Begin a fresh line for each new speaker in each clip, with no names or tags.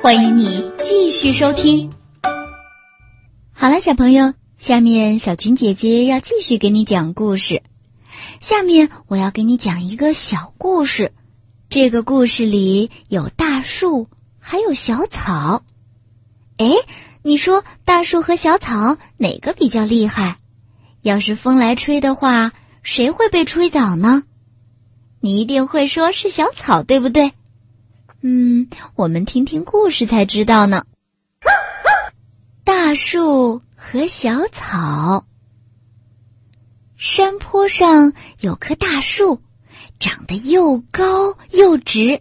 欢迎你继续收听。好了，小朋友，下面小群姐姐要继续给你讲故事。下面我要给你讲一个小故事，这个故事里有大树，还有小草。哎，你说大树和小草哪个比较厉害？要是风来吹的话，谁会被吹倒呢？你一定会说是小草，对不对？嗯，我们听听故事才知道呢。大树和小草。山坡上有棵大树，长得又高又直。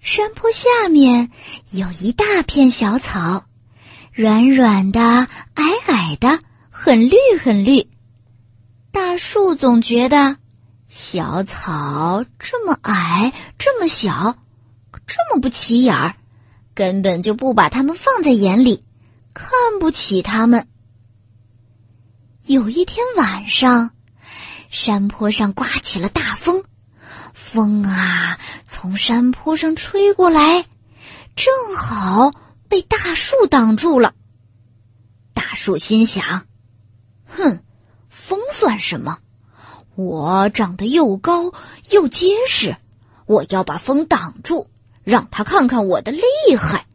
山坡下面有一大片小草，软软的、矮矮的，很绿很绿。大树总觉得小草这么矮，这么小，这么不起眼儿，根本就不把它们放在眼里，看不起它们。有一天晚上，山坡上刮起了大风，风啊从山坡上吹过来，正好被大树挡住了。大树心想：“哼，风算什么？我长得又高又结实，我要把风挡住，让他看看我的厉害。”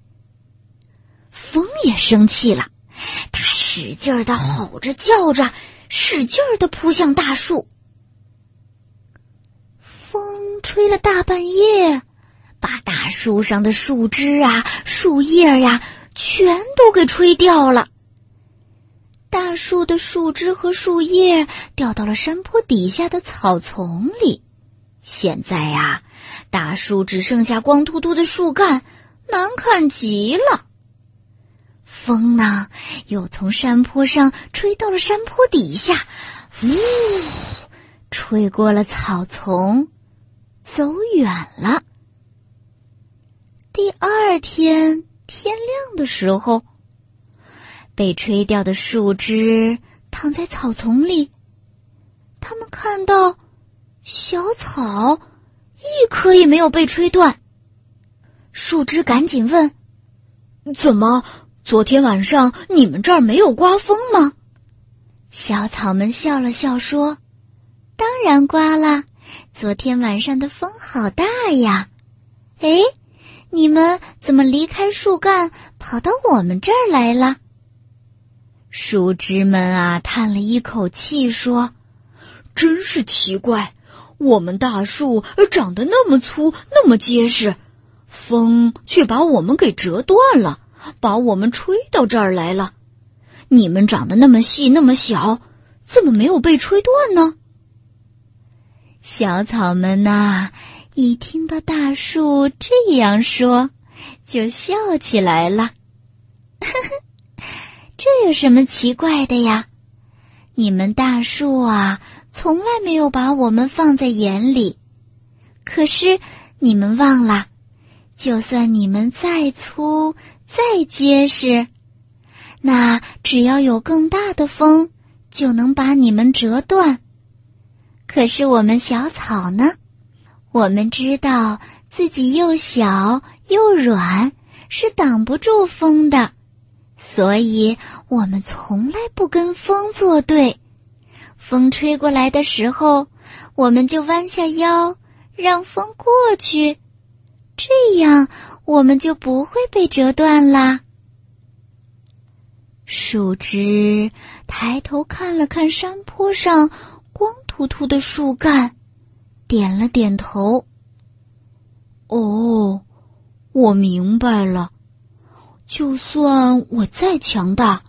风也生气了。他使劲儿的吼着叫着，使劲儿的扑向大树。风吹了大半夜，把大树上的树枝啊、树叶呀，全都给吹掉了。大树的树枝和树叶掉到了山坡底下的草丛里。现在呀，大树只剩下光秃秃的树干，难看极了。风呢，又从山坡上吹到了山坡底下，呜，吹过了草丛，走远了。第二天天亮的时候，被吹掉的树枝躺在草丛里，他们看到小草一棵也没有被吹断。树枝赶紧问：“怎么？”昨天晚上你们这儿没有刮风吗？小草们笑了笑说：“当然刮了，昨天晚上的风好大呀！哎，你们怎么离开树干跑到我们这儿来了？”树枝们啊，叹了一口气说：“
真是奇怪，我们大树长得那么粗，那么结实，风却把我们给折断了。”把我们吹到这儿来了，你们长得那么细那么小，怎么没有被吹断呢？
小草们呐，一听到大树这样说，就笑起来了。呵呵，这有什么奇怪的呀？你们大树啊，从来没有把我们放在眼里。可是你们忘了，就算你们再粗。再结实，那只要有更大的风，就能把你们折断。可是我们小草呢？我们知道自己又小又软，是挡不住风的，所以我们从来不跟风作对。风吹过来的时候，我们就弯下腰，让风过去，这样。我们就不会被折断啦。树枝抬头看了看山坡上光秃秃的树干，点了点头。
哦，我明白了。就算我再强大，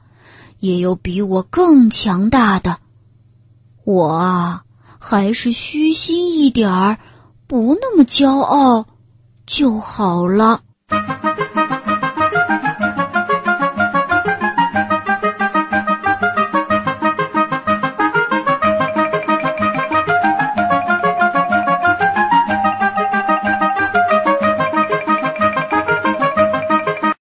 也有比我更强大的。我啊，还是虚心一点儿，不那么骄傲就好了。